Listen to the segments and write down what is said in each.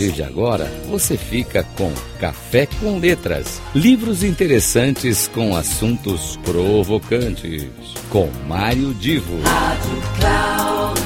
partir de agora, você fica com Café com Letras. Livros interessantes com assuntos provocantes. Com Mário Divo. Rádio Cloud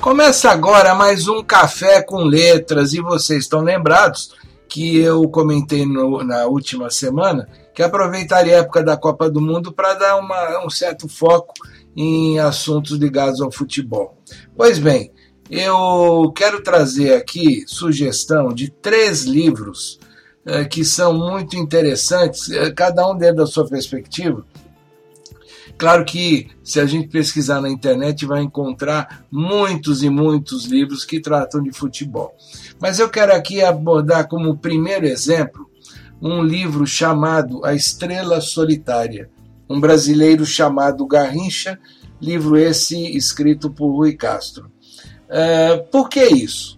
Começa agora mais um Café com Letras e vocês estão lembrados que eu comentei no, na última semana que aproveitaria a época da Copa do Mundo para dar uma, um certo foco em assuntos ligados ao futebol. Pois bem, eu quero trazer aqui sugestão de três livros eh, que são muito interessantes, eh, cada um dentro da sua perspectiva. Claro que se a gente pesquisar na internet vai encontrar muitos e muitos livros que tratam de futebol. Mas eu quero aqui abordar como primeiro exemplo um livro chamado A Estrela Solitária, um brasileiro chamado Garrincha, livro esse escrito por Rui Castro. Uh, por que isso?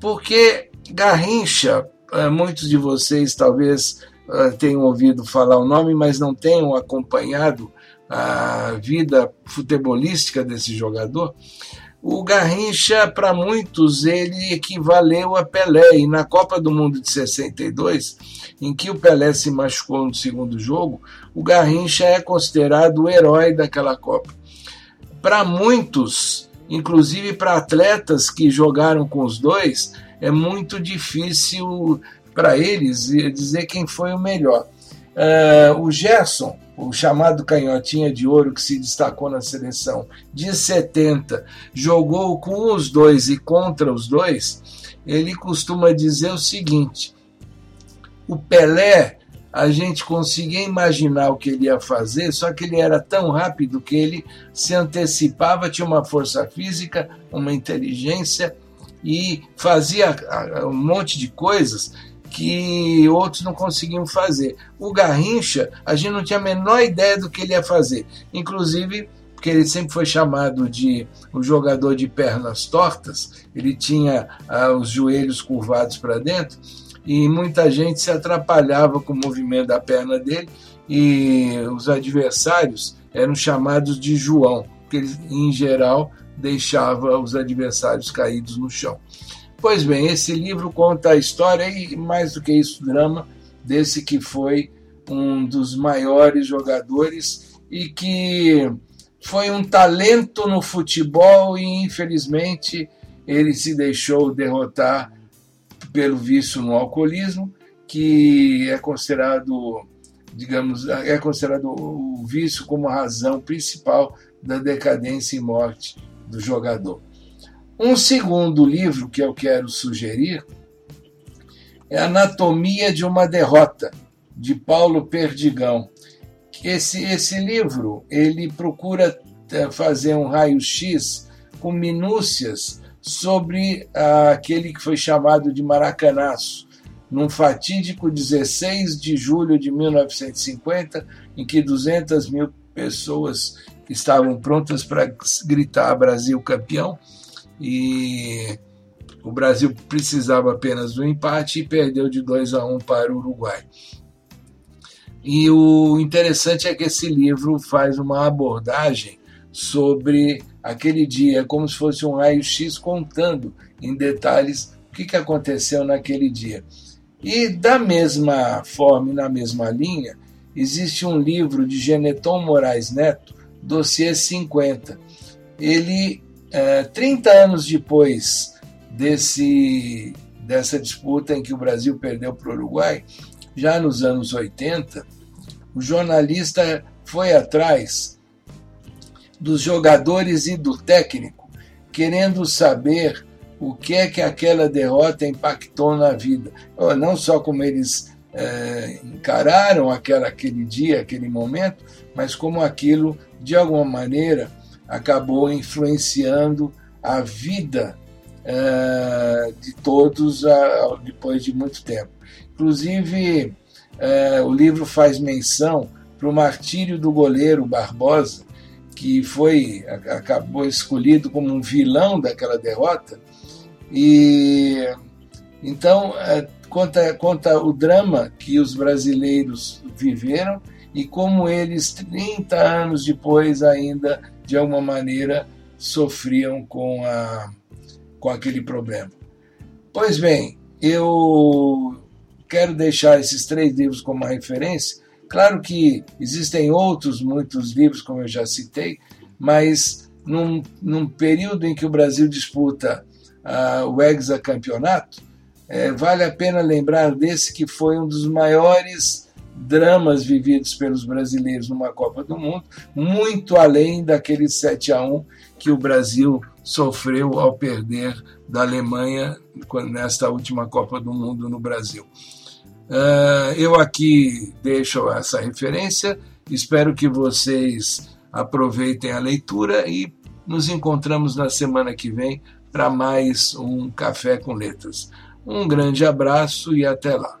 Porque Garrincha, uh, muitos de vocês talvez uh, tenham ouvido falar o nome, mas não tenham acompanhado a vida futebolística desse jogador. O Garrincha, para muitos, ele equivaleu a Pelé. E na Copa do Mundo de 62, em que o Pelé se machucou no segundo jogo, o Garrincha é considerado o herói daquela Copa. Para muitos, inclusive para atletas que jogaram com os dois, é muito difícil para eles dizer quem foi o melhor. Uh, o Gerson, o chamado canhotinha de ouro que se destacou na seleção de 70, jogou com os dois e contra os dois, ele costuma dizer o seguinte: o Pelé, a gente conseguia imaginar o que ele ia fazer, só que ele era tão rápido que ele se antecipava, tinha uma força física, uma inteligência e fazia um monte de coisas que outros não conseguiam fazer. O Garrincha, a gente não tinha a menor ideia do que ele ia fazer. Inclusive, porque ele sempre foi chamado de o jogador de pernas tortas, ele tinha ah, os joelhos curvados para dentro e muita gente se atrapalhava com o movimento da perna dele e os adversários eram chamados de João, porque ele, em geral, deixava os adversários caídos no chão. Pois bem, esse livro conta a história e, mais do que isso, drama desse que foi um dos maiores jogadores e que foi um talento no futebol e, infelizmente, ele se deixou derrotar pelo vício no alcoolismo, que é considerado, digamos, é considerado o vício como a razão principal da decadência e morte do jogador. Um segundo livro que eu quero sugerir é Anatomia de uma Derrota, de Paulo Perdigão. Esse, esse livro ele procura eh, fazer um raio-x com minúcias sobre ah, aquele que foi chamado de Maracanaço, num fatídico 16 de julho de 1950, em que 200 mil pessoas estavam prontas para gritar Brasil campeão, e o Brasil precisava apenas do empate e perdeu de 2 a 1 para o Uruguai. E o interessante é que esse livro faz uma abordagem sobre aquele dia, como se fosse um raio-x contando em detalhes o que, que aconteceu naquele dia. E da mesma forma e na mesma linha, existe um livro de Geneton Moraes Neto, Dossiê 50. Ele é, 30 anos depois desse, dessa disputa em que o Brasil perdeu para o Uruguai, já nos anos 80, o jornalista foi atrás dos jogadores e do técnico, querendo saber o que é que aquela derrota impactou na vida. Não só como eles é, encararam aquela, aquele dia, aquele momento, mas como aquilo, de alguma maneira, acabou influenciando a vida uh, de todos uh, depois de muito tempo. Inclusive, uh, o livro faz menção para o martírio do goleiro Barbosa, que foi acabou escolhido como um vilão daquela derrota. E então conta, conta o drama que os brasileiros viveram e como eles, 30 anos depois, ainda de alguma maneira sofriam com, a, com aquele problema. Pois bem, eu quero deixar esses três livros como referência. Claro que existem outros, muitos livros, como eu já citei, mas num, num período em que o Brasil disputa uh, o hexacampeonato, é, vale a pena lembrar desse que foi um dos maiores dramas vividos pelos brasileiros numa Copa do Mundo, muito além daquele 7 a 1 que o Brasil sofreu ao perder da Alemanha nesta última Copa do Mundo no Brasil. Uh, eu aqui deixo essa referência, espero que vocês aproveitem a leitura e nos encontramos na semana que vem para mais um Café com Letras. Um grande abraço e até lá.